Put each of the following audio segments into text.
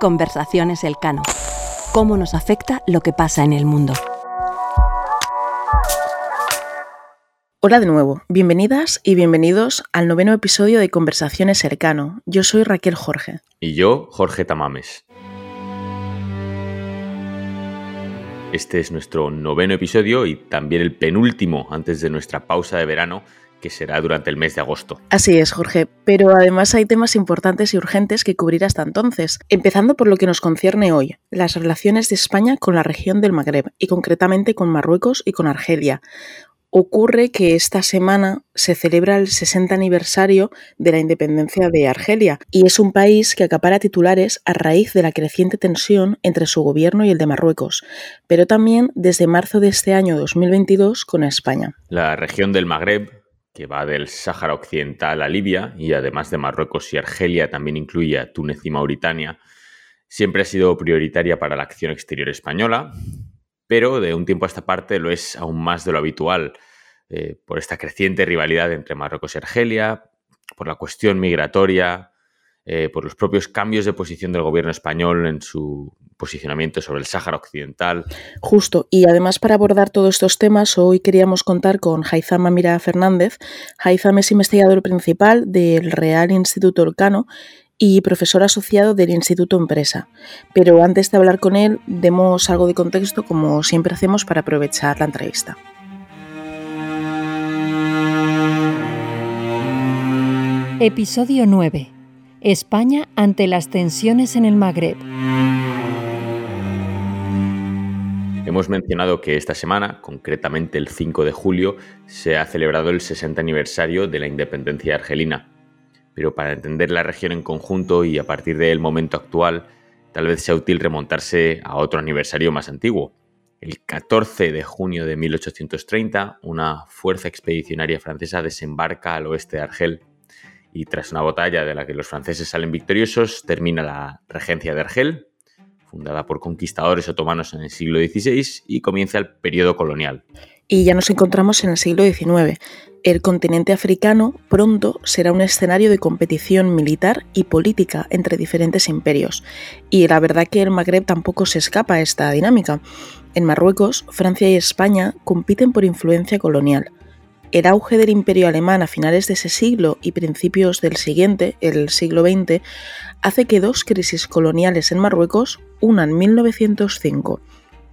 Conversaciones Elcano. ¿Cómo nos afecta lo que pasa en el mundo? Hola de nuevo, bienvenidas y bienvenidos al noveno episodio de Conversaciones Cercano. Yo soy Raquel Jorge. Y yo, Jorge Tamames. Este es nuestro noveno episodio y también el penúltimo antes de nuestra pausa de verano que será durante el mes de agosto. Así es, Jorge, pero además hay temas importantes y urgentes que cubrir hasta entonces, empezando por lo que nos concierne hoy, las relaciones de España con la región del Magreb y concretamente con Marruecos y con Argelia, Ocurre que esta semana se celebra el 60 aniversario de la independencia de Argelia y es un país que acapara titulares a raíz de la creciente tensión entre su gobierno y el de Marruecos, pero también desde marzo de este año 2022 con España. La región del Magreb, que va del Sáhara Occidental a Libia y además de Marruecos y Argelia también incluye a Túnez y Mauritania, siempre ha sido prioritaria para la acción exterior española pero de un tiempo a esta parte lo es aún más de lo habitual eh, por esta creciente rivalidad entre Marruecos y Argelia, por la cuestión migratoria, eh, por los propios cambios de posición del gobierno español en su posicionamiento sobre el Sáhara Occidental. Justo, y además para abordar todos estos temas, hoy queríamos contar con Haitham Amira Fernández. Haitham es investigador principal del Real Instituto Orcano y profesor asociado del Instituto Empresa. Pero antes de hablar con él, demos algo de contexto como siempre hacemos para aprovechar la entrevista. Episodio 9. España ante las tensiones en el Magreb. Hemos mencionado que esta semana, concretamente el 5 de julio, se ha celebrado el 60 aniversario de la independencia argelina pero para entender la región en conjunto y a partir del momento actual, tal vez sea útil remontarse a otro aniversario más antiguo. El 14 de junio de 1830, una fuerza expedicionaria francesa desembarca al oeste de Argel y tras una batalla de la que los franceses salen victoriosos, termina la regencia de Argel, fundada por conquistadores otomanos en el siglo XVI, y comienza el periodo colonial. Y ya nos encontramos en el siglo XIX. El continente africano pronto será un escenario de competición militar y política entre diferentes imperios. Y la verdad que el Magreb tampoco se escapa a esta dinámica. En Marruecos, Francia y España compiten por influencia colonial. El auge del imperio alemán a finales de ese siglo y principios del siguiente, el siglo XX, hace que dos crisis coloniales en Marruecos, una en 1905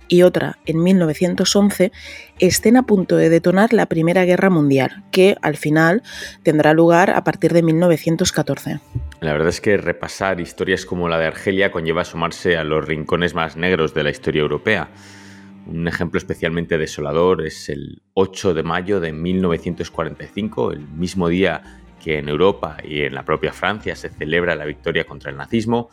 y otra en 1911 estén a punto de detonar la Primera Guerra Mundial, que al final tendrá lugar a partir de 1914. La verdad es que repasar historias como la de Argelia conlleva sumarse a los rincones más negros de la historia europea. Un ejemplo especialmente desolador es el 8 de mayo de 1945, el mismo día que en Europa y en la propia Francia se celebra la victoria contra el nazismo.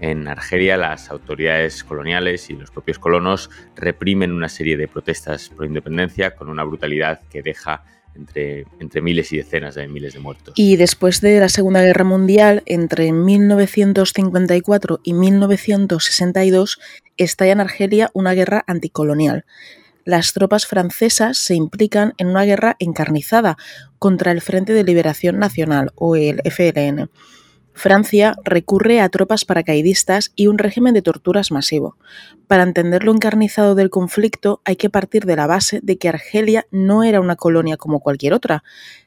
En Argelia las autoridades coloniales y los propios colonos reprimen una serie de protestas pro independencia con una brutalidad que deja entre, miles y decenas de miles de muertos. Y después de la Segunda Guerra Mundial, entre 1954 y 1962, estalla en Argelia una guerra anticolonial. Las tropas francesas se implican en una guerra encarnizada contra el Frente de Liberación Nacional, o el FLN. Francia recurre a tropas paracaidistas y un régimen de torturas masivo. Para entender lo encarnizado del conflicto hay que partir de la base de que Argelia no era una colonia como cualquier otra,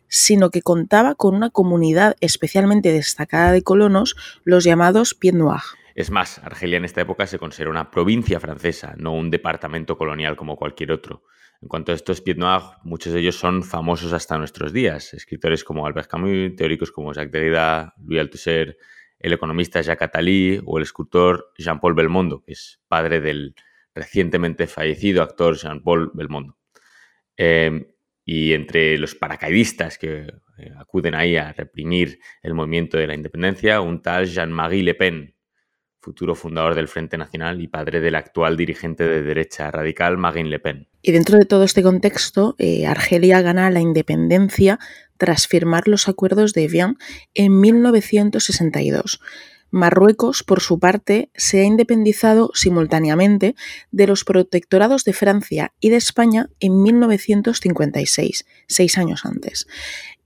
sino que contaba con una comunidad especialmente destacada de colonos, los llamados Pied Noir. Es más, Argelia en esta época se considera una provincia francesa, no un departamento colonial como cualquier otro. En cuanto a estos Pied Noir, muchos de ellos son famosos hasta nuestros días. Escritores como Albert Camus, teóricos como Jacques Derrida, Louis Althusser, el economista Jacques Attali o el escultor Jean-Paul Belmondo, que es padre del recientemente fallecido actor Jean-Paul Belmondo. Em, y entre los paracaidistas que eh, acuden ahí a reprimir el movimiento de la independencia, un tal Jean-Marie Le Pen, futuro fundador del Frente Nacional y padre del actual dirigente de derecha radical Marine Le Pen. Y dentro de todo este contexto, eh, Argelia gana la independencia tras firmar los acuerdos de Evian en 1962. Marruecos, por su parte, se ha independizado simultáneamente de los protectorados de Francia y de España en 1956, seis años antes.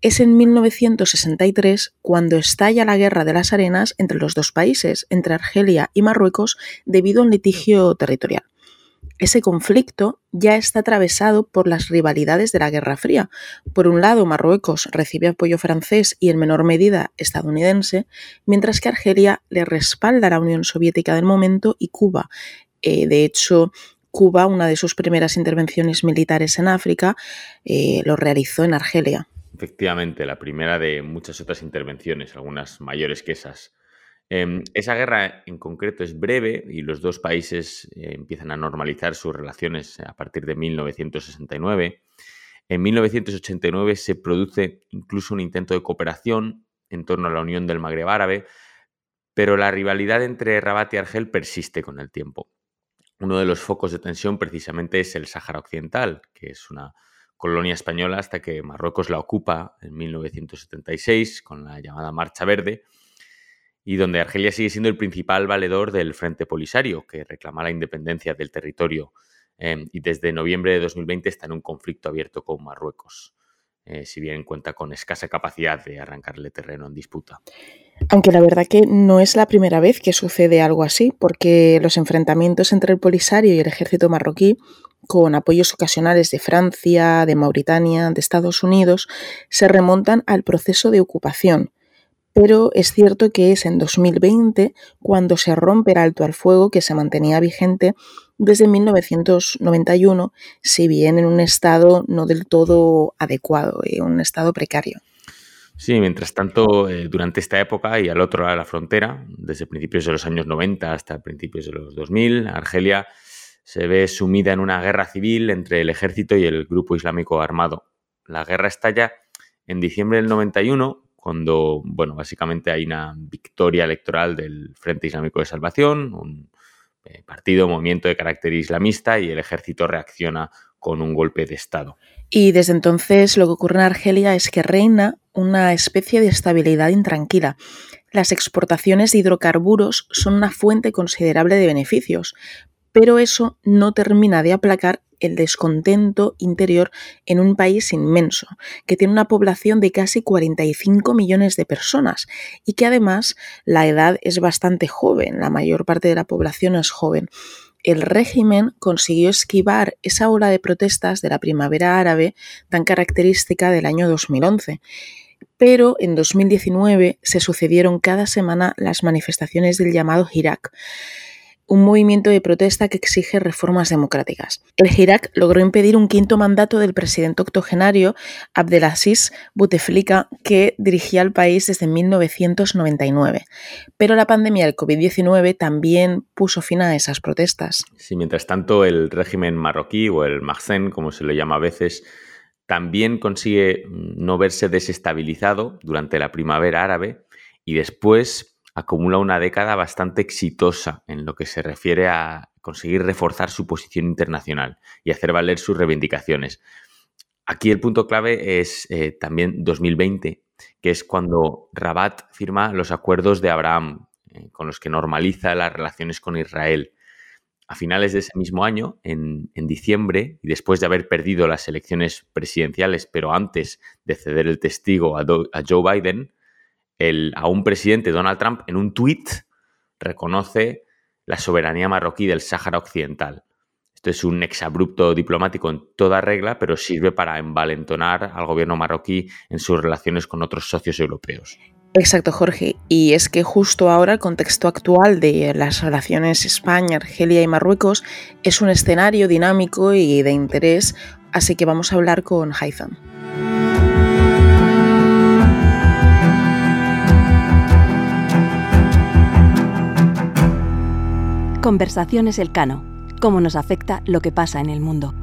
Es en 1963 cuando estalla la guerra de las arenas entre los dos países, entre Argelia y Marruecos, debido a un litigio territorial. Ese conflicto ya está atravesado por las rivalidades de la Guerra Fría. Por un lado, Marruecos recibe apoyo francés y en menor medida estadounidense, mientras que Argelia le respalda a la Unión Soviética del momento y Cuba. Eh, de hecho, Cuba, una de sus primeras intervenciones militares en África, eh, lo realizó en Argelia. Efectivamente, la primera de muchas otras intervenciones, algunas mayores que esas. Em, esa guerra en concreto es breve y los dos países eh, empiezan a normalizar sus relaciones a partir de 1969. En 1989 se produce incluso un intento de cooperación en torno a la Unión del Magreb Árabe, pero la rivalidad entre Rabat y Argel persiste con el tiempo. Uno de los focos de tensión precisamente es el Sáhara Occidental, que es una colonia española hasta que Marruecos la ocupa en 1976 con la llamada Marcha Verde y donde Argelia sigue siendo el principal valedor del Frente Polisario, que reclama la independencia del territorio em, y desde noviembre de 2020 está en un conflicto abierto con Marruecos, eh, si bien cuenta con escasa capacidad de arrancarle terreno en disputa. Aunque la verdad que no es la primera vez que sucede algo así, porque los enfrentamientos entre el Polisario y el ejército marroquí, con apoyos ocasionales de Francia, de Mauritania, de Estados Unidos, se remontan al proceso de ocupación, pero es cierto que es en 2020 cuando se rompe el alto al fuego que se mantenía vigente desde 1991, si bien en un estado no del todo adecuado, en eh, un estado precario. Sí, mientras tanto, eh, durante esta época y al otro lado de la frontera, desde principios de los años 90 hasta principios de los 2000, Argelia se ve sumida en una guerra civil entre el ejército y el grupo islámico armado. La guerra estalla en diciembre del 91 cuando, bueno, básicamente hay una victoria electoral del Frente Islámico de Salvación, un eh, partido, movimiento de carácter islamista y el ejército reacciona con un golpe de Estado. Y desde entonces lo que ocurre en Argelia es que reina una especie de estabilidad intranquila. Las exportaciones de hidrocarburos son una fuente considerable de beneficios, pero eso no termina de aplacar el descontento interior en un país inmenso, que tiene una población de casi 45 millones de personas y que además la edad es bastante joven, la mayor parte de la población es joven. El régimen consiguió esquivar esa ola de protestas de la primavera árabe tan característica del año 2011 pero en 2019 se sucedieron cada semana las manifestaciones del llamado Hirak, un movimiento de protesta que exige reformas democráticas. El Irak logró impedir un quinto mandato del presidente octogenario Abdelaziz Bouteflika, que dirigía el país desde 1999. Pero la pandemia del COVID-19 también puso fin a esas protestas. Sí, mientras tanto, el régimen marroquí o el Mahsen, como se lo llama a veces, también consigue no verse desestabilizado durante la primavera árabe y después acumula una década bastante exitosa en lo que se refiere a conseguir reforzar su posición internacional y hacer valer sus reivindicaciones. Aquí el punto clave es eh, también 2020, que es cuando Rabat firma los acuerdos de Abraham, eh, con los que normaliza las relaciones con Israel. A finales de ese mismo año, en, diciembre, y después de haber perdido las elecciones presidenciales, pero antes de ceder el testigo a Joe Biden, a un presidente, Donald Trump, en un tuit reconoce la soberanía marroquí del Sáhara Occidental. Esto es un exabrupto diplomático en toda regla, pero sirve para envalentonar al gobierno marroquí en sus relaciones con otros socios europeos. Exacto, Jorge. Y es que justo ahora el contexto actual de las relaciones España, Argelia y Marruecos es un escenario dinámico y de interés, así que vamos a hablar con Haitham. Conversaciones Elcano. Cómo nos afecta lo que pasa en el mundo.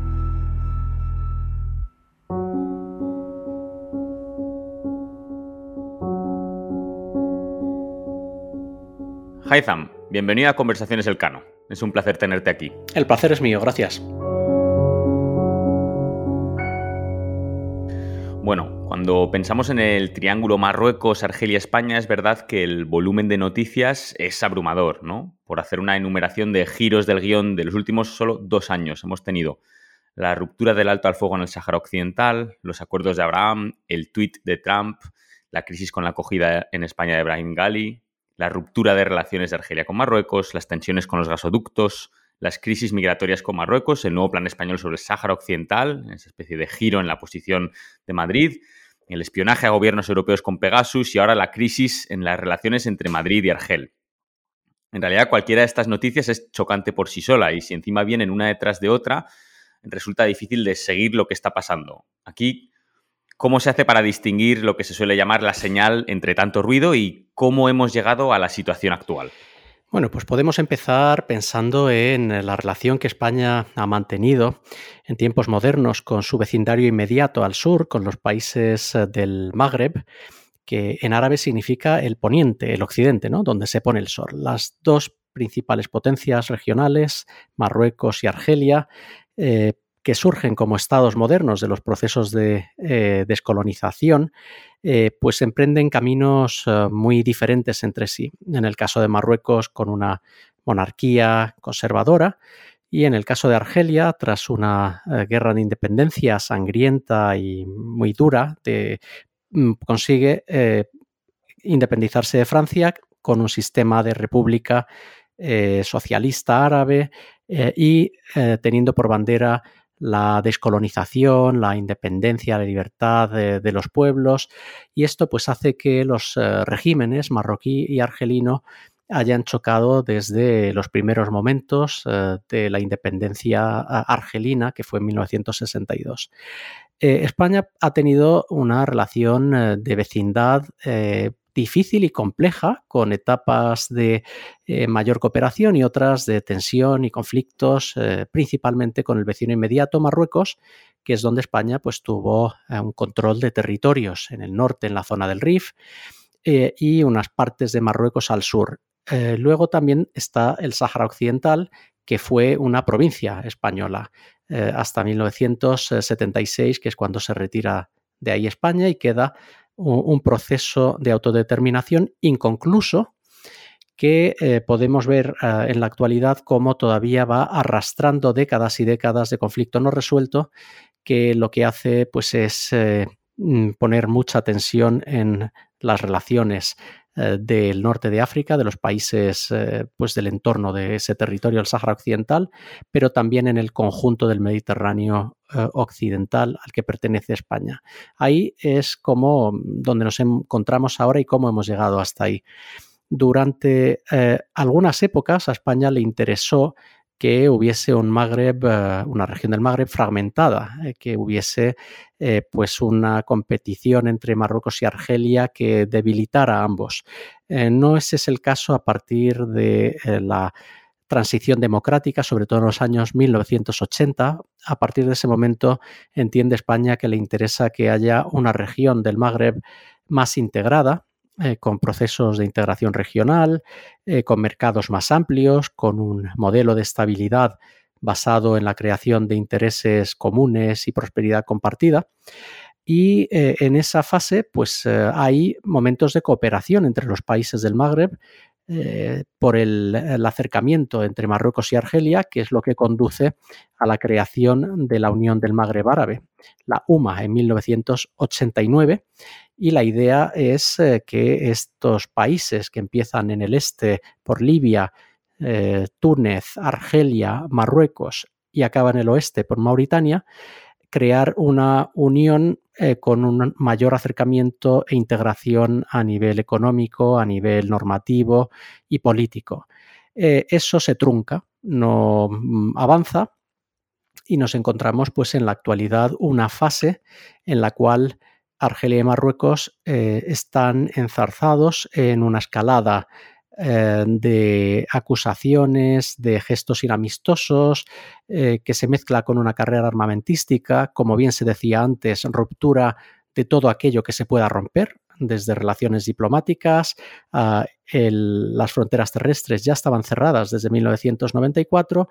Haitham, bienvenido a Conversaciones Elcano. Es un placer tenerte aquí. El placer es mío, gracias. Bueno, cuando pensamos en el triángulo Marruecos, Argelia, España, es verdad que el volumen de noticias es abrumador, ¿no? Por hacer una enumeración de giros del guion de los últimos solo dos años. Hemos tenido la ruptura del alto al fuego en el Sáhara Occidental, los acuerdos de Abraham, el tuit de Trump, la crisis con la acogida en España de Brahim Gali, la ruptura de relaciones de Argelia con Marruecos, las tensiones con los gasoductos, las crisis migratorias con Marruecos, el nuevo plan español sobre el Sáhara Occidental, esa especie de giro en la posición de Madrid, el espionaje a gobiernos europeos con Pegasus y ahora la crisis en las relaciones entre Madrid y Argel. En realidad, cualquiera de estas noticias es chocante por sí sola y si encima vienen una detrás de otra, resulta difícil de seguir lo que está pasando. Aquí, ¿cómo se hace para distinguir lo que se suele llamar la señal entre tanto ruido y cómo hemos llegado a la situación actual? Bueno, pues podemos empezar pensando en la relación que España ha mantenido en tiempos modernos con su vecindario inmediato al sur, con los países eh, del Magreb, que en árabe significa el poniente, el occidente, ¿no? Donde se pone el sol. Las dos principales potencias regionales, Marruecos y Argelia, eh, que surgen como estados modernos de los procesos de eh, descolonización, eh, pues emprenden caminos muy diferentes entre sí. En el caso de Marruecos, con una monarquía conservadora, y en el caso de Argelia, tras una guerra de independencia sangrienta y muy dura, mm, consigue independizarse de Francia con un sistema de república socialista árabe y teniendo por bandera la descolonización, la independencia, la libertad de, los pueblos y esto pues hace que los eh, regímenes marroquí y argelino hayan chocado desde los primeros momentos eh, de la independencia argelina, que fue en 1962. Eh, España ha tenido una relación de vecindad difícil y compleja, con etapas de eh, mayor cooperación y otras de tensión y conflictos, eh, principalmente con el vecino inmediato, Marruecos, que es donde España pues, tuvo eh, un control de territorios en el norte, en la zona del Rif, y unas partes de Marruecos al sur. luego también está el Sáhara Occidental, que fue una provincia española hasta 1976, que es cuando se retira de ahí España y queda un proceso de autodeterminación inconcluso que eh, podemos ver eh, en la actualidad como todavía va arrastrando décadas y décadas de conflicto no resuelto, que lo que hace pues, es eh, mm, poner mucha tensión en las relaciones eh, del norte de África, de los países eh, pues del entorno de ese territorio, el Sáhara Occidental, pero también en el conjunto del Mediterráneo eh, occidental al que pertenece España. Ahí es como mm, donde nos encontramos ahora y cómo hemos llegado hasta ahí. Durante algunas épocas a España le interesó que hubiese un Magreb, eh, una región del Magreb fragmentada, eh, que hubiese eh, pues una competición entre Marruecos y Argelia que debilitara a ambos. no ese es el caso a partir de la transición democrática, sobre todo en los años 1980. A partir de ese momento entiende España que le interesa que haya una región del Magreb más integrada, eh, con procesos de integración regional, eh, con mercados más amplios, con un modelo de estabilidad basado en la creación de intereses comunes y prosperidad compartida. Y eh, en esa fase, pues hay momentos de cooperación entre los países del Magreb eh, por el, acercamiento entre Marruecos y Argelia, que es lo que conduce a la creación de la Unión del Magreb Árabe, la UMA, en 1989. Y la idea es eh, que estos países que empiezan en el este por Libia, eh, Túnez, Argelia, Marruecos y acaban en el oeste por Mauritania, crear una unión eh, con un mayor acercamiento e integración a nivel económico, a nivel normativo y político. Eh, eso se trunca, no mm, avanza y nos encontramos pues en la actualidad una fase en la cual Argelia y Marruecos eh, están enzarzados en una escalada eh, de acusaciones, de gestos inamistosos, eh, que se mezcla con una carrera armamentística, como bien se decía antes, ruptura de todo aquello que se pueda romper, desde relaciones diplomáticas, las fronteras terrestres ya estaban cerradas desde 1994,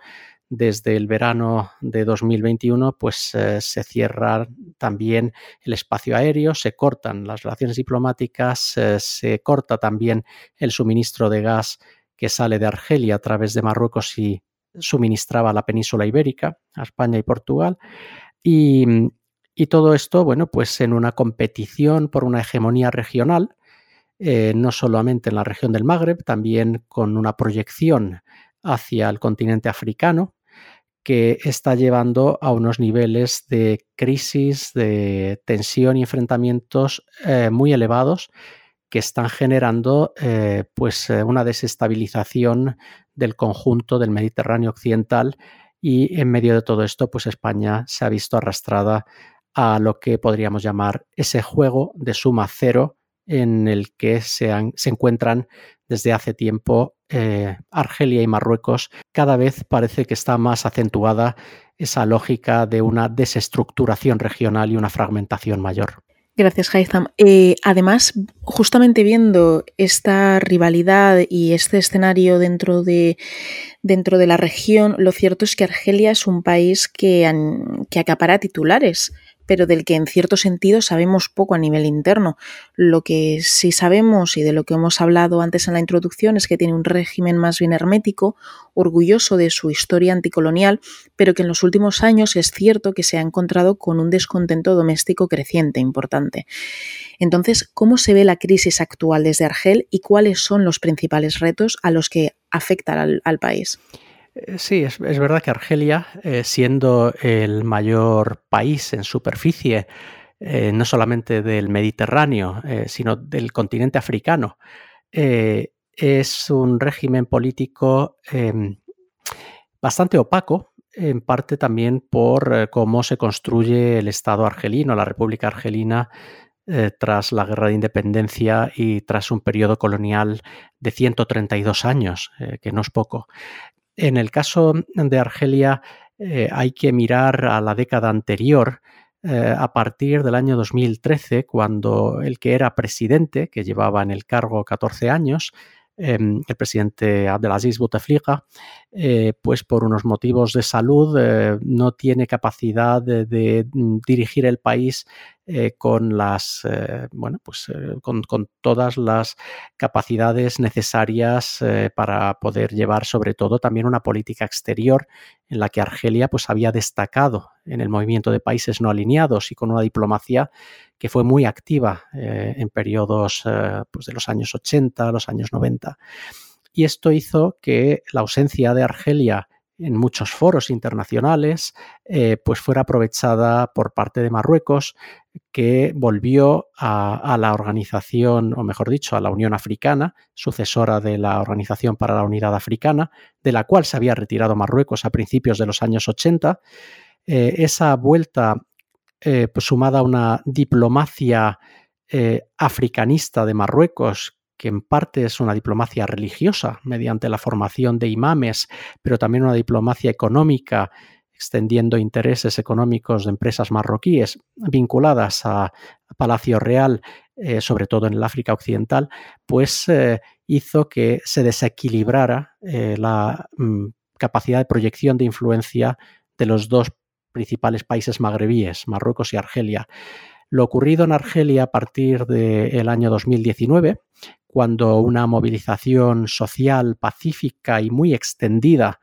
desde el verano de 2021 pues eh, se cierra también el espacio aéreo, se cortan las relaciones diplomáticas, eh, se corta también el suministro de gas que sale de Argelia a través de Marruecos y suministraba la península ibérica, a España y Portugal. Y, y todo esto, bueno, pues en una competición por una hegemonía regional, eh, no solamente en la región del Magreb, también con una proyección hacia el continente africano, que está llevando a unos niveles de crisis, de tensión y enfrentamientos eh, muy elevados que están generando eh, pues, una desestabilización del conjunto del Mediterráneo occidental y en medio de todo esto, pues España se ha visto arrastrada a lo que podríamos llamar ese juego de suma cero en el que se, encuentran desde hace tiempo eh, Argelia y Marruecos. Cada vez parece que está más acentuada esa lógica de una desestructuración regional y una fragmentación mayor. Gracias, Haitham. Eh, además, justamente viendo esta rivalidad y este escenario dentro de, dentro de la región, lo cierto es que Argelia es un país que, que acapara titulares pero del que en cierto sentido sabemos poco a nivel interno. Lo que sí sabemos y de lo que hemos hablado antes en la introducción es que tiene un régimen más bien hermético, orgulloso de su historia anticolonial, pero que en los últimos años es cierto que se ha encontrado con un descontento doméstico creciente importante. Entonces, ¿cómo se ve la crisis actual desde Argel y cuáles son los principales retos a los que afecta al, al país? Eh, sí, es, verdad que Argelia, eh, siendo el mayor país en superficie, eh, no solamente del Mediterráneo, sino del continente africano, es un régimen político em, bastante opaco, en parte también por cómo se construye el Estado argelino, la República Argelina, tras la Guerra de Independencia y tras un periodo colonial de 132 años, que no es poco. En el caso de Argelia eh, hay que mirar a la década anterior, eh, a partir del año 2013, cuando el que era presidente, que llevaba en el cargo 14 años, em, el presidente Abdelaziz Bouteflika, eh, pues por unos motivos de salud no tiene capacidad de, mm, dirigir el país eh, con las eh, bueno pues eh, con, todas las capacidades necesarias para poder llevar sobre todo también una política exterior en la que Argelia pues había destacado en el movimiento de países no alineados y con una diplomacia que fue muy activa en periodos pues de los años 80, los años 90. Y esto hizo que la ausencia de Argelia en muchos foros internacionales, eh, pues fuera aprovechada por parte de Marruecos, que volvió a, la organización, o mejor dicho, a la Unión Africana, sucesora de la Organización para la Unidad Africana, de la cual se había retirado Marruecos a principios de los años 80. Eh, esa vuelta, eh, pues sumada a una diplomacia africanista de Marruecos que en parte es una diplomacia religiosa mediante la formación de imames, pero también una diplomacia económica extendiendo intereses económicos de empresas marroquíes vinculadas a, Palacio Real, eh, sobre todo en el África Occidental, pues eh, hizo que se desequilibrara eh, la mm, capacidad de proyección de influencia de los dos principales países magrebíes, Marruecos y Argelia. Lo ocurrido en Argelia a partir del año 2019 cuando una movilización social pacífica y muy extendida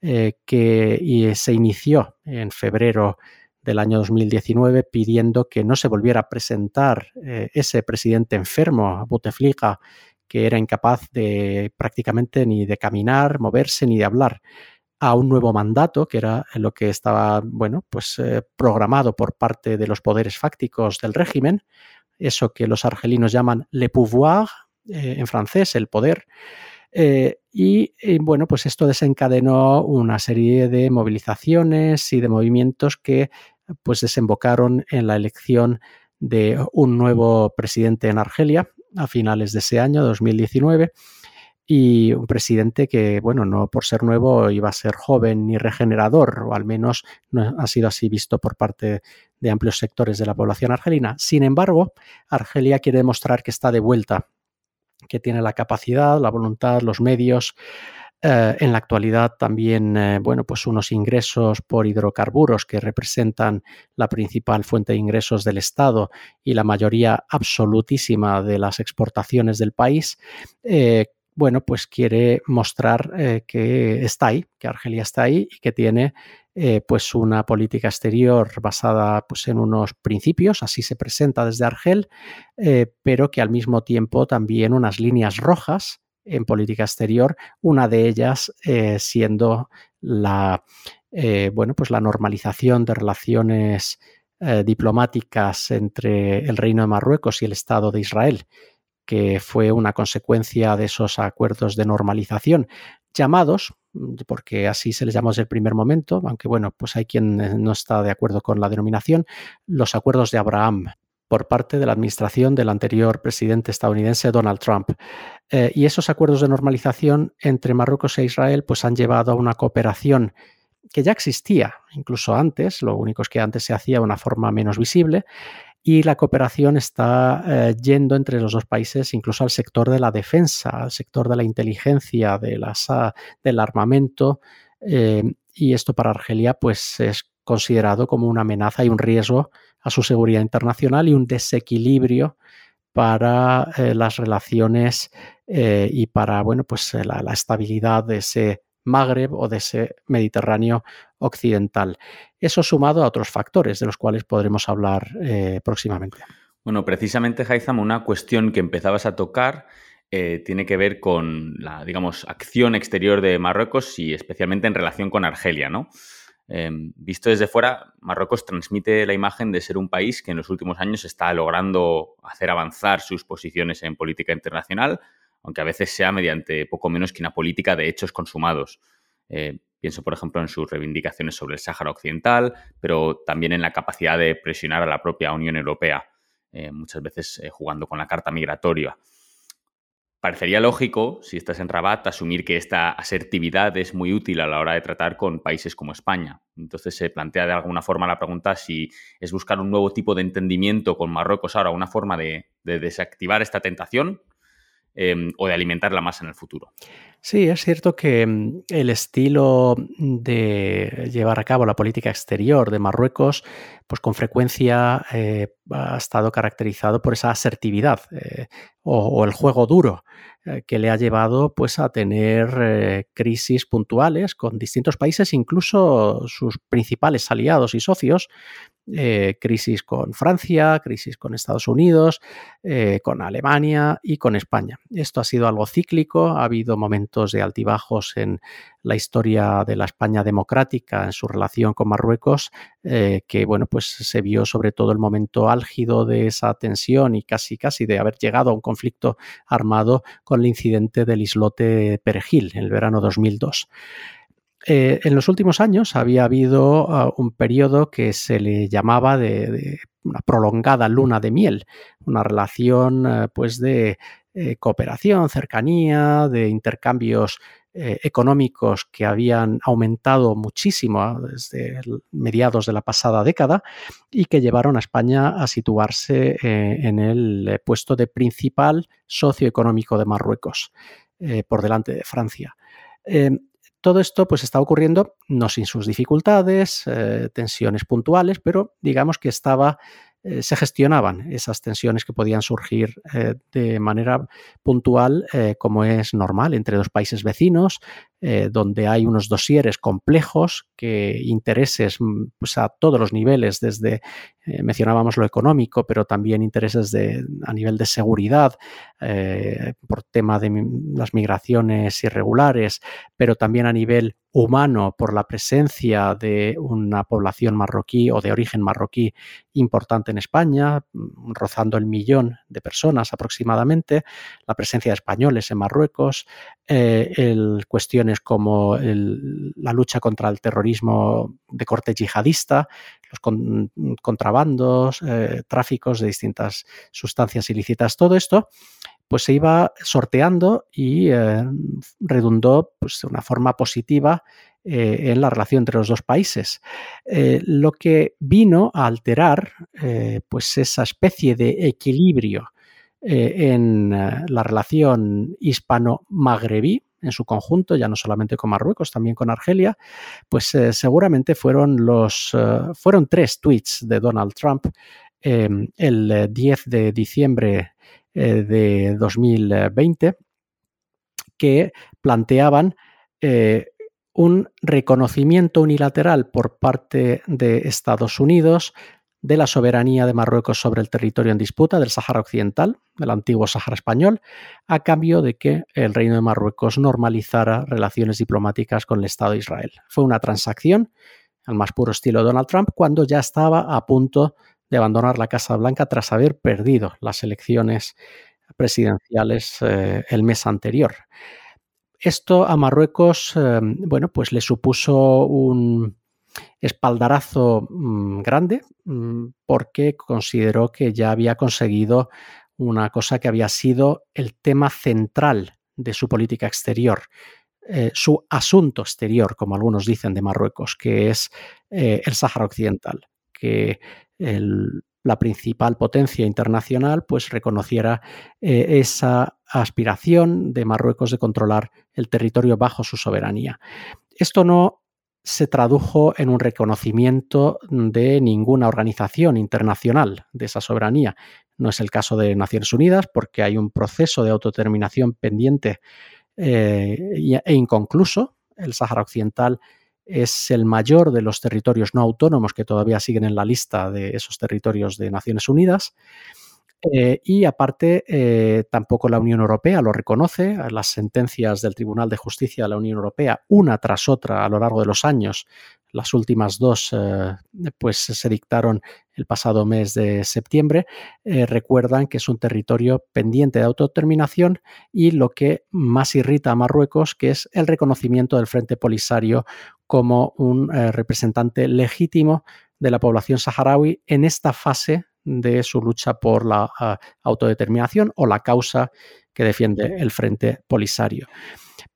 eh, que se inició en febrero del año 2019 pidiendo que no se volviera a presentar eh, ese presidente enfermo, Bouteflika, que era incapaz de prácticamente ni de caminar, moverse ni de hablar a un nuevo mandato, que era lo que estaba, bueno, pues eh, programado por parte de los poderes fácticos del régimen, eso que los argelinos llaman le pouvoir, eh, en francés, el poder. Eh, y, bueno, pues esto desencadenó una serie de movilizaciones y de movimientos que pues desembocaron en la elección de un nuevo presidente en Argelia a finales de ese año, 2019, y un presidente que, bueno, no por ser nuevo iba a ser joven ni regenerador, o al menos no ha sido así visto por parte de amplios sectores de la población argelina. Sin embargo, Argelia quiere demostrar que está de vuelta que tiene la capacidad, la voluntad, los medios. Eh, en la actualidad también, eh, bueno, pues unos ingresos por hidrocarburos que representan la principal fuente de ingresos del Estado y la mayoría absolutísima de las exportaciones del país, eh, bueno, pues quiere mostrar que está ahí, que Argelia está ahí y que tiene pues una política exterior basada pues, en unos principios, así se presenta desde Argel, pero que al mismo tiempo también unas líneas rojas en política exterior, una de ellas siendo la, bueno, pues la normalización de relaciones diplomáticas entre el Reino de Marruecos y el Estado de Israel que fue una consecuencia de esos acuerdos de normalización llamados, porque así se les llamó desde el primer momento, aunque bueno, pues hay quien eh, no está de acuerdo con la denominación, los acuerdos de Abraham por parte de la administración del anterior presidente estadounidense Donald Trump. Eh, y esos acuerdos de normalización entre Marruecos e Israel pues han llevado a una cooperación que ya existía incluso antes, lo único es que antes se hacía de una forma menos visible, y la cooperación está eh, yendo entre los dos países incluso al sector de la defensa, al sector de la inteligencia, de las, del armamento. Eh, y esto para Argelia pues, es considerado como una amenaza y un riesgo a su seguridad internacional y un desequilibrio para eh, las relaciones y para bueno, pues, la, la estabilidad de ese Magreb o de ese Mediterráneo occidental. Eso sumado a otros factores de los cuales podremos hablar eh, próximamente. Bueno, precisamente, Haizam, una cuestión que empezabas a tocar eh, tiene que ver con la, digamos, acción exterior de Marruecos y especialmente en relación con Argelia, ¿no? Em, visto desde fuera, Marruecos transmite la imagen de ser un país que en los últimos años está logrando hacer avanzar sus posiciones en política internacional, aunque a veces sea mediante poco menos que una política de hechos consumados. Eh, pienso, por ejemplo, en sus reivindicaciones sobre el Sáhara Occidental, pero también en la capacidad de presionar a la propia Unión Europea, eh, muchas veces eh, jugando con la carta migratoria. Parecería lógico, si estás en Rabat, asumir que esta asertividad es muy útil a la hora de tratar con países como España. Entonces se plantea de alguna forma la pregunta si es buscar un nuevo tipo de entendimiento con Marruecos ahora, una forma de desactivar esta tentación Em, o de alimentarla más en el futuro. Sí, es cierto que mm, el estilo de llevar a cabo la política exterior de Marruecos, pues con frecuencia eh, ha estado caracterizado por esa asertividad eh, o, el juego duro eh, que le ha llevado pues a tener crisis puntuales con distintos países, incluso sus principales aliados y socios, eh, crisis con Francia, crisis con Estados Unidos, eh, con Alemania y con España. Esto ha sido algo cíclico, ha habido momentos de altibajos en la historia de la España democrática en su relación con Marruecos, eh, que bueno, pues se vio sobre todo el momento álgido de esa tensión y casi casi de haber llegado a un conflicto armado con el incidente del islote Perejil en el verano 2002. Eh, en los últimos años había habido ah, un periodo que se le llamaba de, una prolongada luna de miel, una relación eh, pues de eh, cooperación, cercanía, de intercambios económicos que habían aumentado muchísimo ah, desde mediados de la pasada década y que llevaron a España a situarse en el puesto de principal socioeconómico de Marruecos, por delante de Francia. Todo esto pues está ocurriendo no sin sus dificultades, eh, tensiones puntuales, pero digamos que estaba eh, se gestionaban esas tensiones que podían surgir eh, de manera puntual, eh, como es normal, entre dos países vecinos, donde hay unos dosieres complejos que intereses mm, pues, a todos los niveles, desde, mencionábamos lo económico, pero también intereses de, a nivel de seguridad, por tema de las migraciones irregulares, pero también a nivel humano por la presencia de una población marroquí o de origen marroquí importante en España, mm, rozando el millón de personas aproximadamente, la presencia de españoles en Marruecos, eh, cuestiones como la lucha contra el terrorismo de corte yihadista, los contrabandos, eh, tráficos de distintas sustancias ilícitas, todo esto pues se iba sorteando y eh, redundó pues, de una forma positiva eh, en la relación entre los dos países. Eh, lo que vino a alterar pues esa especie de equilibrio en la relación hispano-magrebí, en su conjunto, ya no solamente con Marruecos, también con Argelia, pues seguramente fueron los fueron tres tweets de Donald Trump el 10 de diciembre de 2020 que planteaban eh, un reconocimiento unilateral por parte de Estados Unidos de la soberanía de Marruecos sobre el territorio en disputa del Sáhara Occidental, del antiguo Sáhara Español, a cambio de que el Reino de Marruecos normalizara relaciones diplomáticas con el Estado de Israel. Fue una transacción al más puro estilo de Donald Trump cuando ya estaba a punto de abandonar la Casa Blanca tras haber perdido las elecciones presidenciales eh, el mes anterior. Esto a Marruecos, eh, bueno, pues le supuso un, espaldarazo mm, grande mm, porque consideró que ya había conseguido una cosa que había sido el tema central de su política exterior, eh, su asunto exterior, como algunos dicen de Marruecos, que es eh, el Sáhara Occidental, que la principal potencia internacional pues reconociera eh, esa aspiración de Marruecos de controlar el territorio bajo su soberanía. Esto no se tradujo en un reconocimiento de ninguna organización internacional de esa soberanía. No es el caso de Naciones Unidas porque hay un proceso de autodeterminación pendiente eh, e inconcluso. El Sáhara Occidental es el mayor de los territorios no autónomos que todavía siguen en la lista de esos territorios de Naciones Unidas. Eh, y aparte, eh, tampoco la Unión Europea lo reconoce. Las sentencias del Tribunal de Justicia de la Unión Europea, una tras otra a lo largo de los años, las últimas dos, eh, pues se dictaron el pasado mes de septiembre, recuerdan que es un territorio pendiente de autodeterminación y lo que más irrita a Marruecos, que es el reconocimiento del Frente Polisario como un representante legítimo de la población saharaui en esta fase de su lucha por la ah, autodeterminación o la causa que defiende el Frente Polisario.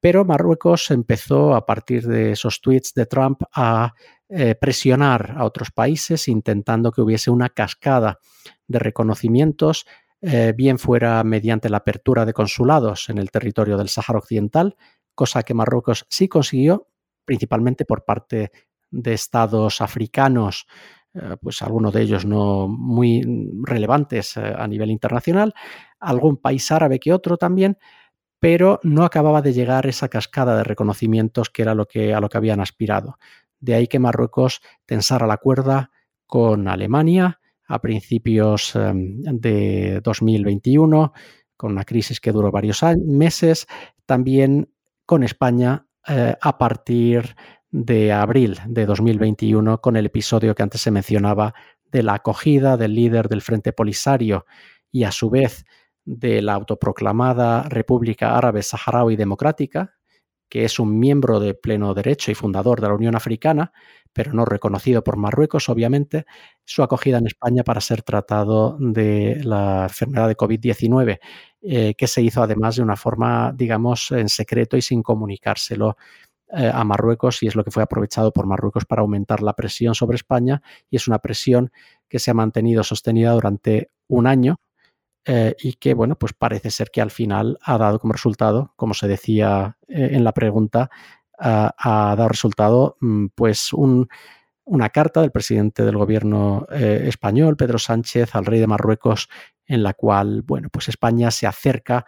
Pero Marruecos empezó a partir de esos tweets de Trump a eh, presionar a otros países intentando que hubiese una cascada de reconocimientos, eh, bien fuera mediante la apertura de consulados en el territorio del Sáhara Occidental, cosa que Marruecos sí consiguió, principalmente por parte de estados africanos eh, pues algunos de ellos no muy relevantes a nivel internacional, algún país árabe que otro también, pero no acababa de llegar esa cascada de reconocimientos que era a lo que habían aspirado. De ahí que Marruecos tensara la cuerda con Alemania a principios em, de 2021, con una crisis que duró varios meses, también con España eh, a partir de abril de 2021 con el episodio que antes se mencionaba de la acogida del líder del Frente Polisario y a su vez de la autoproclamada República Árabe Saharaui Democrática, que es un miembro de pleno derecho y fundador de la Unión Africana, pero no reconocido por Marruecos, obviamente, su acogida en España para ser tratado de la enfermedad de COVID-19, eh, que se hizo además de una forma, digamos, en secreto y sin comunicárselo eh, a Marruecos y es lo que fue aprovechado por Marruecos para aumentar la presión sobre España y es una presión que se ha mantenido sostenida durante un año eh, y que, bueno, pues parece ser que al final ha dado como resultado, como se decía eh, en la pregunta, ha dado resultado mm, pues una carta del presidente del gobierno español, Pedro Sánchez, al rey de Marruecos, en la cual, bueno, pues España se acerca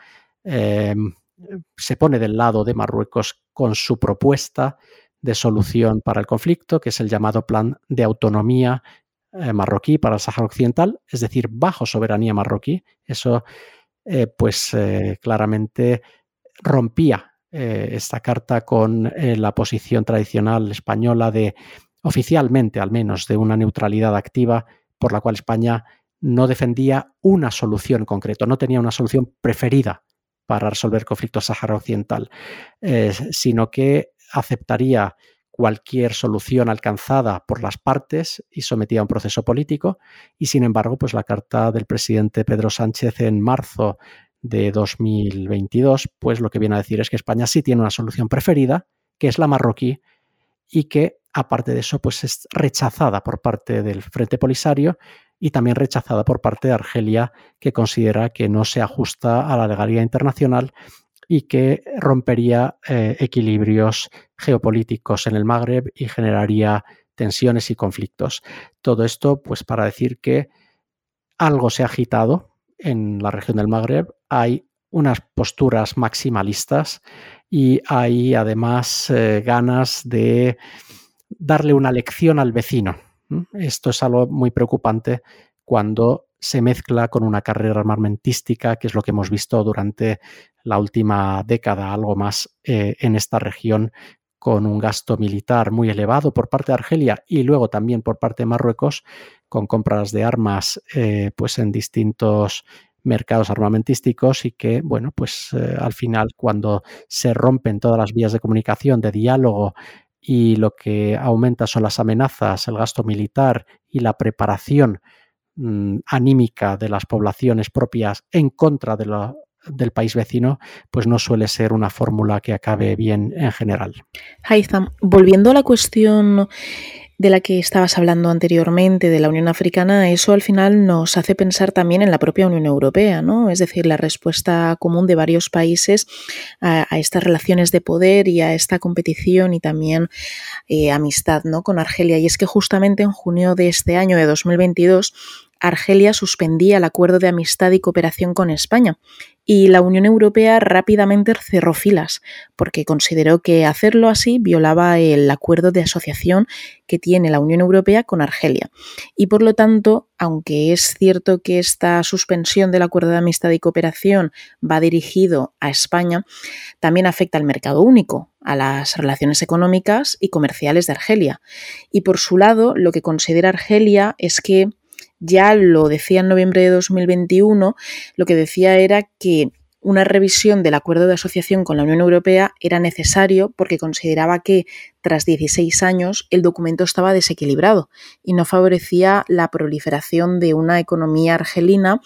se pone del lado de Marruecos con su propuesta de solución para el conflicto, que es el llamado Plan de Autonomía eh, marroquí para el Sáhara Occidental, es decir, bajo soberanía marroquí. Eso, eh, pues eh, claramente rompía esta carta con la posición tradicional española de, oficialmente al menos, de una neutralidad activa por la cual España no defendía una solución concreta, no tenía una solución preferida para resolver el conflicto Sáhara Occidental, sino que aceptaría cualquier solución alcanzada por las partes y sometida a un proceso político. Y sin embargo, pues la carta del presidente Pedro Sánchez en marzo de 2022, pues lo que viene a decir es que España sí tiene una solución preferida, que es la marroquí, y que aparte de eso, pues es rechazada por parte del Frente Polisario y también rechazada por parte de Argelia, que considera que no se ajusta a la legalidad internacional y que rompería eh, equilibrios geopolíticos en el Magreb y generaría tensiones y conflictos. Todo esto, pues, para decir que algo se ha agitado en la región del Magreb, hay unas posturas maximalistas y hay además eh, ganas de darle una lección al vecino. Esto es algo muy preocupante cuando se mezcla con una carrera armamentística, que es lo que hemos visto durante la última década, algo más eh, en esta región, con un gasto militar muy elevado por parte de Argelia y luego también por parte de Marruecos, con compras de armas eh, pues en distintos mercados armamentísticos y que, bueno, pues eh, al final cuando se rompen todas las vías de comunicación, de diálogo y lo que aumenta son las amenazas, el gasto militar y la preparación mm, anímica de las poblaciones propias en contra de del país vecino, pues no suele ser una fórmula que acabe bien en general. Haitham, volviendo a la cuestión de la que estabas hablando anteriormente, de la Unión Africana, eso al final nos hace pensar también en la propia Unión Europea, ¿no? Es decir, la respuesta común de varios países a, estas relaciones de poder y a esta competición y también eh, amistad, ¿no? Con Argelia. Y es que justamente en junio de este año, de 2022, Argelia suspendía el acuerdo de amistad y cooperación con España y la Unión Europea rápidamente cerró filas porque consideró que hacerlo así violaba el acuerdo de asociación que tiene la Unión Europea con Argelia. Y por lo tanto, aunque es cierto que esta suspensión del acuerdo de amistad y cooperación va dirigido a España, también afecta al mercado único, a las relaciones económicas y comerciales de Argelia. Y por su lado, lo que considera Argelia es que ya lo decía en noviembre de 2021, lo que decía era que una revisión del acuerdo de asociación con la Unión Europea era necesario porque consideraba que tras 16 años el documento estaba desequilibrado y no favorecía la proliferación de una economía argelina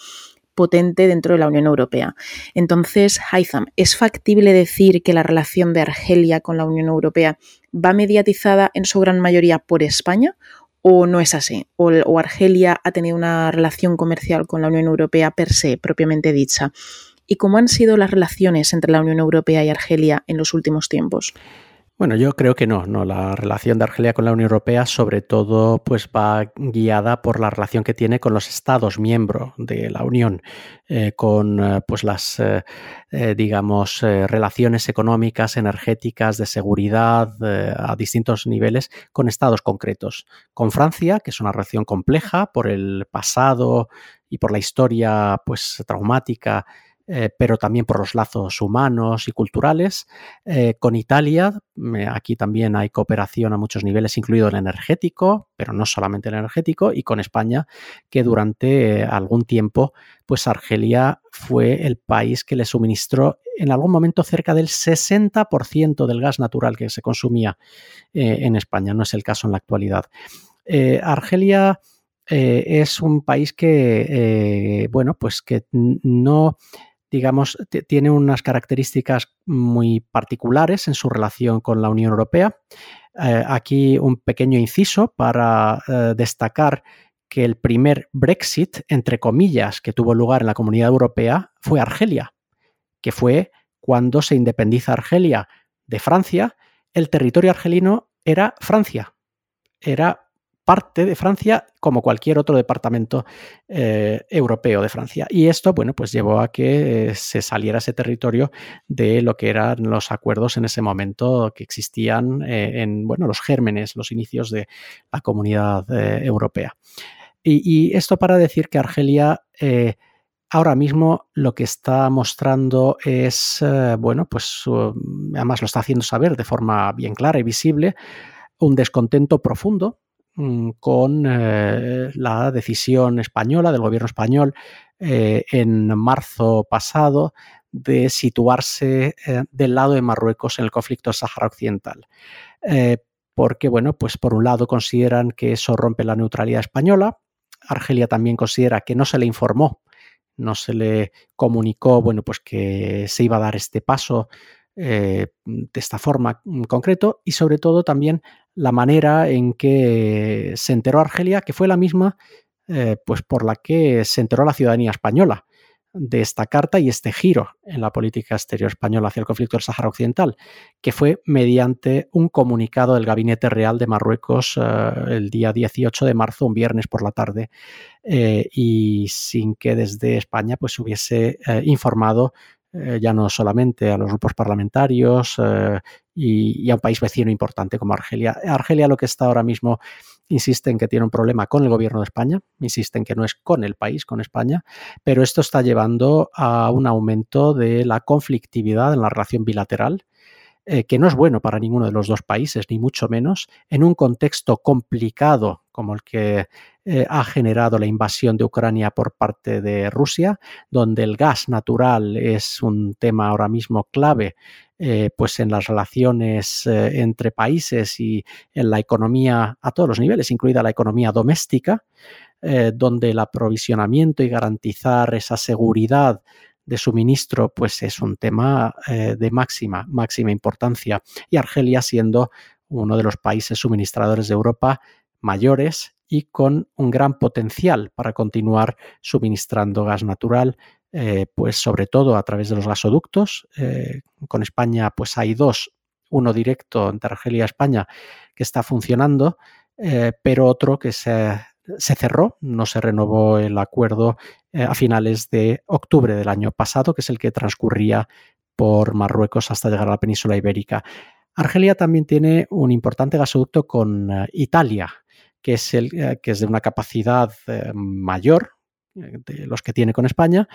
potente dentro de la Unión Europea. Entonces, Haitham, ¿es factible decir que la relación de Argelia con la Unión Europea va mediatizada en su gran mayoría por España o no es así, o, Argelia ha tenido una relación comercial con la Unión Europea per se, propiamente dicha. ¿Y cómo han sido las relaciones entre la Unión Europea y Argelia en los últimos tiempos? Bueno, yo creo que no, no. La relación de Argelia con la Unión Europea, sobre todo, pues va guiada por la relación que tiene con los Estados miembros de la Unión, eh, con eh, pues las, eh, digamos, relaciones económicas, energéticas, de seguridad a distintos niveles con Estados concretos. Con Francia, que es una relación compleja por el pasado y por la historia, pues traumática eh, pero también por los lazos humanos y culturales. Eh, con Italia, aquí también hay cooperación a muchos niveles, incluido el energético, pero no solamente el energético, y con España, que durante eh, algún tiempo, pues Argelia fue el país que le suministró en algún momento cerca del 60% del gas natural que se consumía en España. No es el caso en la actualidad. Argelia es un país que, bueno, pues que no digamos, tiene unas características muy particulares en su relación con la Unión Europea. Eh, aquí un pequeño inciso para eh, destacar que el primer Brexit, entre comillas, que tuvo lugar en la Comunidad Europea fue Argelia, que fue cuando se independiza Argelia de Francia, el territorio argelino era Francia, era parte de Francia como cualquier otro departamento eh, europeo de Francia. Y esto, bueno, pues llevó a que eh, se saliera ese territorio de lo que eran los acuerdos en ese momento que existían eh, en, bueno, los gérmenes, los inicios de la comunidad europea. Y, esto para decir que Argelia ahora mismo lo que está mostrando es, bueno, pues además lo está haciendo saber de forma bien clara y visible, un descontento profundo con eh, la decisión española, del gobierno español, eh, en marzo pasado de situarse eh, del lado de Marruecos en el conflicto Sáhara Occidental. porque, bueno, pues por un lado consideran que eso rompe la neutralidad española, Argelia también considera que no se le informó, no se le comunicó, bueno, pues que se iba a dar este paso de esta forma en concreto y sobre todo también la manera en que se enteró Argelia, que fue la misma eh, pues por la que se enteró la ciudadanía española de esta carta y este giro en la política exterior española hacia el conflicto del Sáhara Occidental, que fue mediante un comunicado del Gabinete Real de Marruecos eh, el día 18 de marzo, un viernes por la tarde, eh, y sin que desde España pues hubiese informado ya no solamente a los grupos parlamentarios y, a un país vecino importante como Argelia. Argelia lo que está ahora mismo insiste en que tiene un problema con el gobierno de España, insiste en que no es con el país, con España, pero esto está llevando a un aumento de la conflictividad en la relación bilateral eh, que no es bueno para ninguno de los dos países, ni mucho menos, en un contexto complicado como el que eh, ha generado la invasión de Ucrania por parte de Rusia, donde el gas natural es un tema ahora mismo clave eh, pues en las relaciones entre países y en la economía a todos los niveles, incluida la economía doméstica, donde el aprovisionamiento y garantizar esa seguridad de suministro, pues es un tema eh, de máxima, máxima importancia. Y Argelia siendo uno de los países suministradores de Europa mayores y con un gran potencial para continuar suministrando gas natural, eh, pues sobre todo a través de los gasoductos. Eh, con España, pues hay dos, uno directo entre Argelia y España que está funcionando, pero otro que se se cerró, no se renovó el acuerdo eh, a finales de octubre del año pasado, que es el que transcurría por Marruecos hasta llegar a la península ibérica. Argelia también tiene un importante gasoducto con eh, Italia, que es, el, eh, que es de una capacidad mayor de los que tiene con España,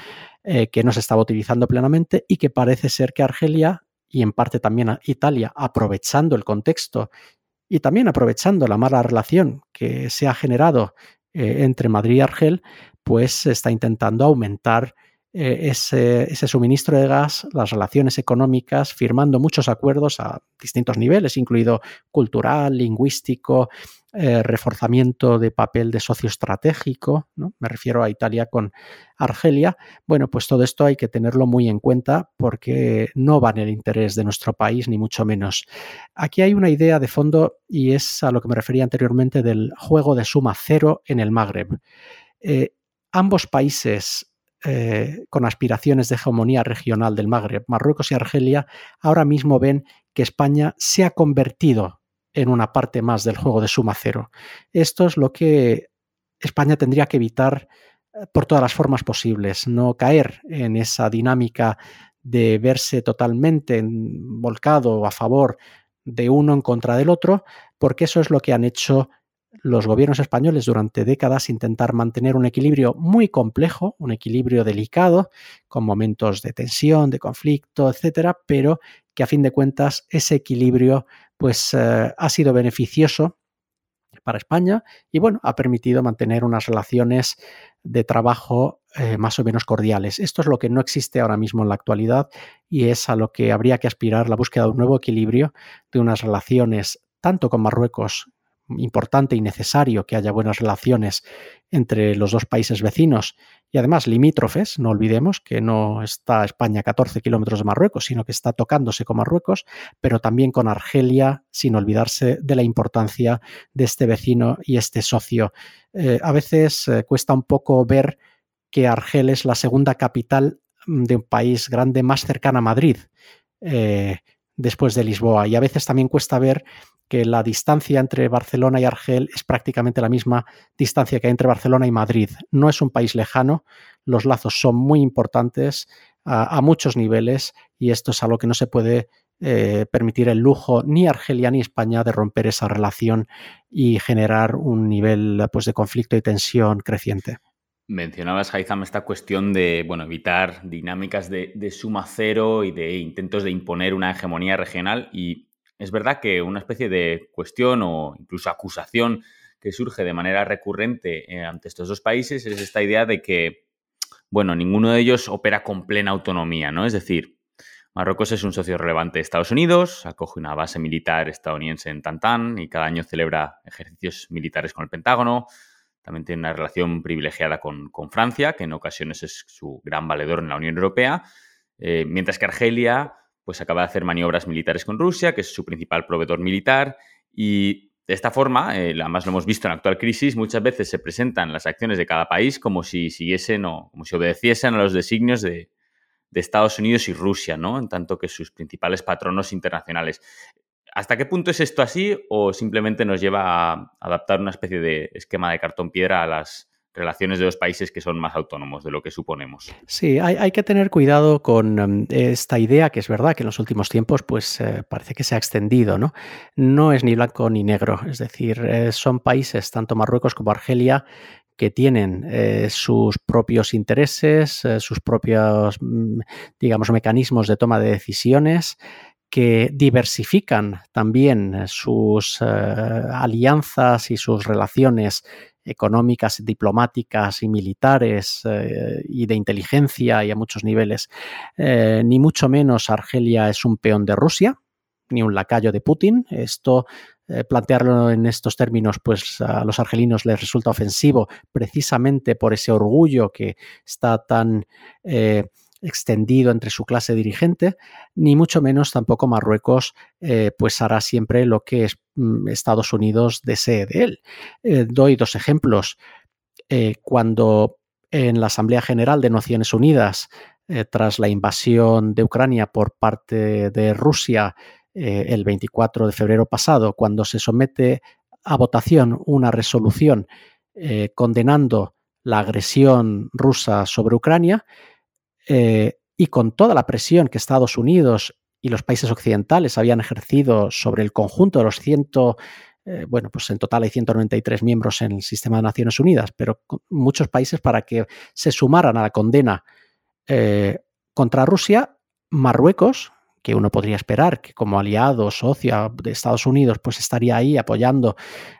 que no se estaba utilizando plenamente y que parece ser que Argelia y en parte también Italia, aprovechando el contexto y también aprovechando la mala relación que se ha generado eh, entre Madrid y Argel, pues está intentando aumentar eh, ese, suministro de gas, las relaciones económicas, firmando muchos acuerdos a distintos niveles, incluido cultural, lingüístico, eh, reforzamiento de papel de socio estratégico, ¿no? me refiero a Italia con Argelia. Bueno, pues todo esto hay que tenerlo muy en cuenta porque no va en el interés de nuestro país, ni mucho menos. Aquí hay una idea de fondo y es a lo que me refería anteriormente del juego de suma cero en el Magreb. Eh, ambos países eh, con aspiraciones de hegemonía regional del Magreb, Marruecos y Argelia, ahora mismo ven que España se ha convertido en una parte más del juego de suma cero. Esto es lo que España tendría que evitar eh, por todas las formas posibles, no caer en esa dinámica de verse totalmente volcado a favor de uno en contra del otro, porque eso es lo que han hecho los gobiernos españoles durante décadas, intentar mantener un equilibrio muy complejo, un equilibrio delicado, con momentos de tensión, de conflicto, etcétera, pero que a fin de cuentas ese equilibrio pues eh, ha sido beneficioso para España y bueno, ha permitido mantener unas relaciones de trabajo eh, más o menos cordiales. Esto es lo que no existe ahora mismo en la actualidad y es a lo que habría que aspirar la búsqueda de un nuevo equilibrio de unas relaciones tanto con Marruecos importante y necesario que haya buenas relaciones entre los dos países vecinos y además limítrofes. No olvidemos que no está España a 14 kilómetros de Marruecos, sino que está tocándose con Marruecos, pero también con Argelia, sin olvidarse de la importancia de este vecino y este socio. Eh, a veces eh, cuesta un poco ver que Argel es la segunda capital mm, de un país grande más cercana a Madrid. Eh, después de Lisboa. Y a veces también cuesta ver que la distancia entre Barcelona y Argel es prácticamente la misma distancia que hay entre Barcelona y Madrid. No es un país lejano, los lazos son muy importantes a, muchos niveles y esto es algo que no se puede eh, permitir el lujo ni Argelia ni España de romper esa relación y generar un nivel pues, de conflicto y tensión creciente. Mencionabas, Haizam, esta cuestión de bueno, evitar dinámicas de, de, suma cero y de intentos de imponer una hegemonía regional. Y es verdad que una especie de cuestión o incluso acusación que surge de manera recurrente eh, ante estos dos países es esta idea de que, bueno, ninguno de ellos opera con plena autonomía, ¿no? Es decir, Marruecos es un socio relevante de Estados Unidos, acoge una base militar estadounidense en Tantán y cada año celebra ejercicios militares con el Pentágono. También tiene una relación privilegiada con, Francia, que en ocasiones es su gran valedor en la Unión Europea, eh, mientras que Argelia pues acaba de hacer maniobras militares con Rusia, que es su principal proveedor militar, y de esta forma, eh, además lo hemos visto en la actual crisis, muchas veces se presentan las acciones de cada país como si siguiesen o como si obedeciesen a los designios de, de Estados Unidos y Rusia, ¿no? En tanto que sus principales patronos internacionales. ¿Hasta qué punto es esto así o simplemente nos lleva a adaptar una especie de esquema de cartón piedra a las relaciones de dos países que son más autónomos de lo que suponemos. Sí, hay, que tener cuidado con em, esta idea que es verdad que en los últimos tiempos pues eh, parece que se ha extendido, ¿no? No es ni blanco ni negro, es decir, eh, son países, tanto Marruecos como Argelia, que tienen eh, sus propios intereses, sus propios, mm, digamos, mecanismos de toma de decisiones que diversifican también sus alianzas y sus relaciones económicas, diplomáticas y militares eh, y de inteligencia y a muchos niveles. Eh, ni mucho menos Argelia es un peón de Rusia, ni un lacayo de Putin. Esto, eh, plantearlo en estos términos, pues a los argelinos les resulta ofensivo precisamente por ese orgullo que está tan extendido entre su clase dirigente, ni mucho menos tampoco Marruecos eh, pues hará siempre lo que mm, Estados Unidos desee de él. Eh, doy dos ejemplos. Eh, cuando en la Asamblea General de Naciones Unidas, tras la invasión de Ucrania por parte de Rusia el 24 de febrero pasado, cuando se somete a votación una resolución condenando la agresión rusa sobre Ucrania, eh, y con toda la presión que Estados Unidos y los países occidentales habían ejercido sobre el conjunto de los ciento, eh, bueno, pues en total hay 193 miembros en el sistema de Naciones Unidas, pero muchos países para que se sumaran a la condena eh, contra Rusia, Marruecos, que uno podría esperar que como aliado, socio de Estados Unidos, pues estaría ahí apoyando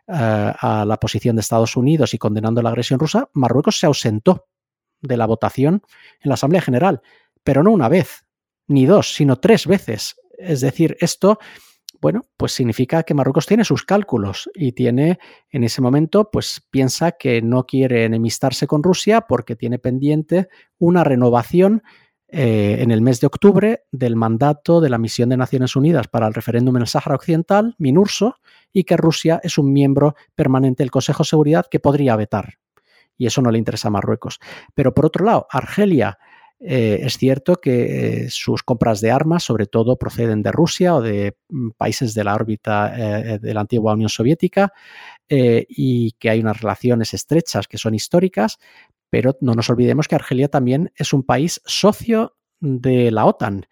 a la posición de Estados Unidos y condenando la agresión rusa, Marruecos se ausentó de la votación en la Asamblea General, pero no una vez, ni dos, sino tres veces. Es decir, esto, bueno, pues significa que Marruecos tiene sus cálculos y tiene en ese momento, pues piensa que no quiere enemistarse con Rusia porque tiene pendiente una renovación eh, en el mes de octubre del mandato de la Misión de Naciones Unidas para el referéndum en el Sáhara Occidental, MINURSO, y que Rusia es un miembro permanente del Consejo de Seguridad que podría vetar y eso no le interesa a Marruecos. Pero por otro lado, Argelia, eh, es cierto que eh, sus compras de armas, sobre todo, proceden de Rusia o de mm, países de la órbita eh, de la antigua Unión Soviética y que hay unas relaciones estrechas que son históricas, pero no nos olvidemos que Argelia también es un país socio de la OTAN,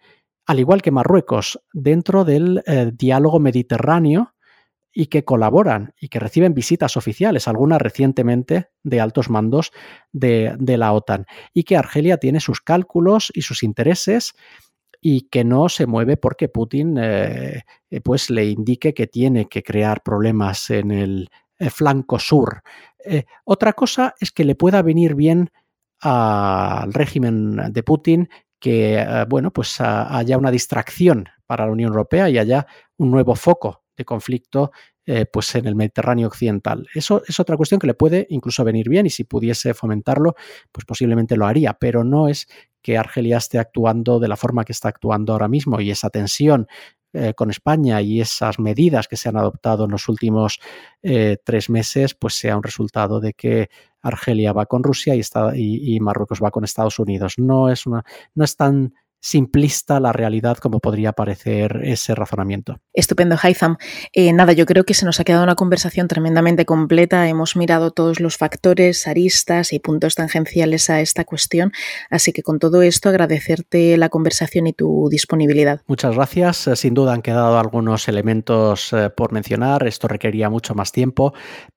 al igual que Marruecos, dentro del diálogo mediterráneo y que colaboran y que reciben visitas oficiales, algunas recientemente de altos mandos de, la OTAN, y que Argelia tiene sus cálculos y sus intereses y que no se mueve porque Putin eh, eh, pues le indique que tiene que crear problemas en el eh, flanco sur. otra cosa es que le pueda venir bien al régimen de Putin que bueno pues haya una distracción para la Unión Europea y haya un nuevo foco de conflicto eh, pues en el Mediterráneo occidental. Eso es otra cuestión que le puede incluso venir bien y si pudiese fomentarlo, pues posiblemente lo haría, pero no es que Argelia esté actuando de la forma que está actuando ahora mismo y esa tensión eh, con España y esas medidas que se han adoptado en los últimos eh, tres meses, pues sea un resultado de que Argelia va con Rusia y, y, y Marruecos va con Estados Unidos. No es, una, no es tan simplista la realidad como podría parecer ese razonamiento. Estupendo, Haitham. Eh, nada, yo creo que se nos ha quedado una conversación tremendamente completa. Hemos mirado todos los factores, aristas y puntos tangenciales a esta cuestión. Así que con todo esto agradecerte la conversación y tu disponibilidad. Muchas gracias. Eh, sin duda han quedado algunos elementos eh, por mencionar. Esto requería mucho más tiempo,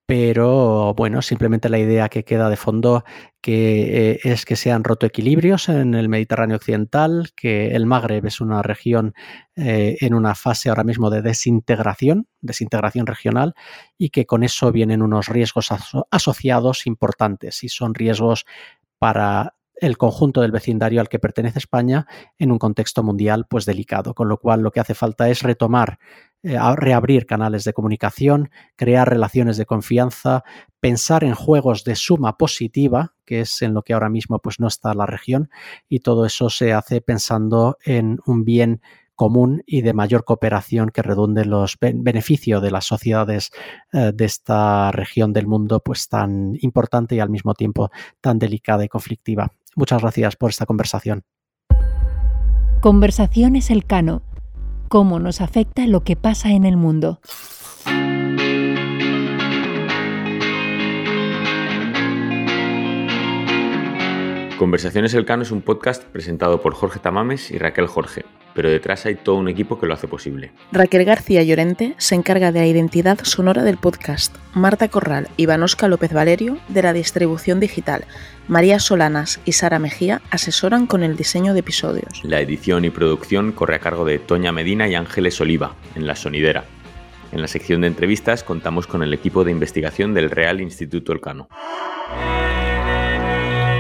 pero bueno, simplemente la idea que queda de fondo que eh, es que se han roto equilibrios en el Mediterráneo occidental, que el Magreb es una región eh, en una fase ahora mismo de desintegración, desintegración regional, y que con eso vienen unos riesgos asociados importantes y son riesgos para el conjunto del vecindario al que pertenece España en un contexto mundial pues delicado, con lo cual lo que hace falta es retomar eh, reabrir canales de comunicación, crear relaciones de confianza, pensar en juegos de suma positiva, que es en lo que ahora mismo pues no está la región, y todo eso se hace pensando en un bien común y de mayor cooperación que redunde los beneficios de las sociedades eh, de esta región del mundo pues tan importante y al mismo tiempo tan delicada y conflictiva. Muchas gracias por esta conversación. Conversaciones Elcano cómo nos afecta lo que pasa en el mundo. Conversaciones Elcano es un podcast presentado por Jorge Tamames y Raquel Jorge, pero detrás hay todo un equipo que lo hace posible. Raquel García Llorente se encarga de la identidad sonora del podcast, Marta Corral y Vanosca López Valerio de la distribución digital, María Solanas y Sara Mejía asesoran con el diseño de episodios. La edición y producción corre a cargo de Toña Medina y Ángeles Oliva, en La Sonidera. En la sección de entrevistas contamos con el equipo de investigación del Real Instituto Elcano.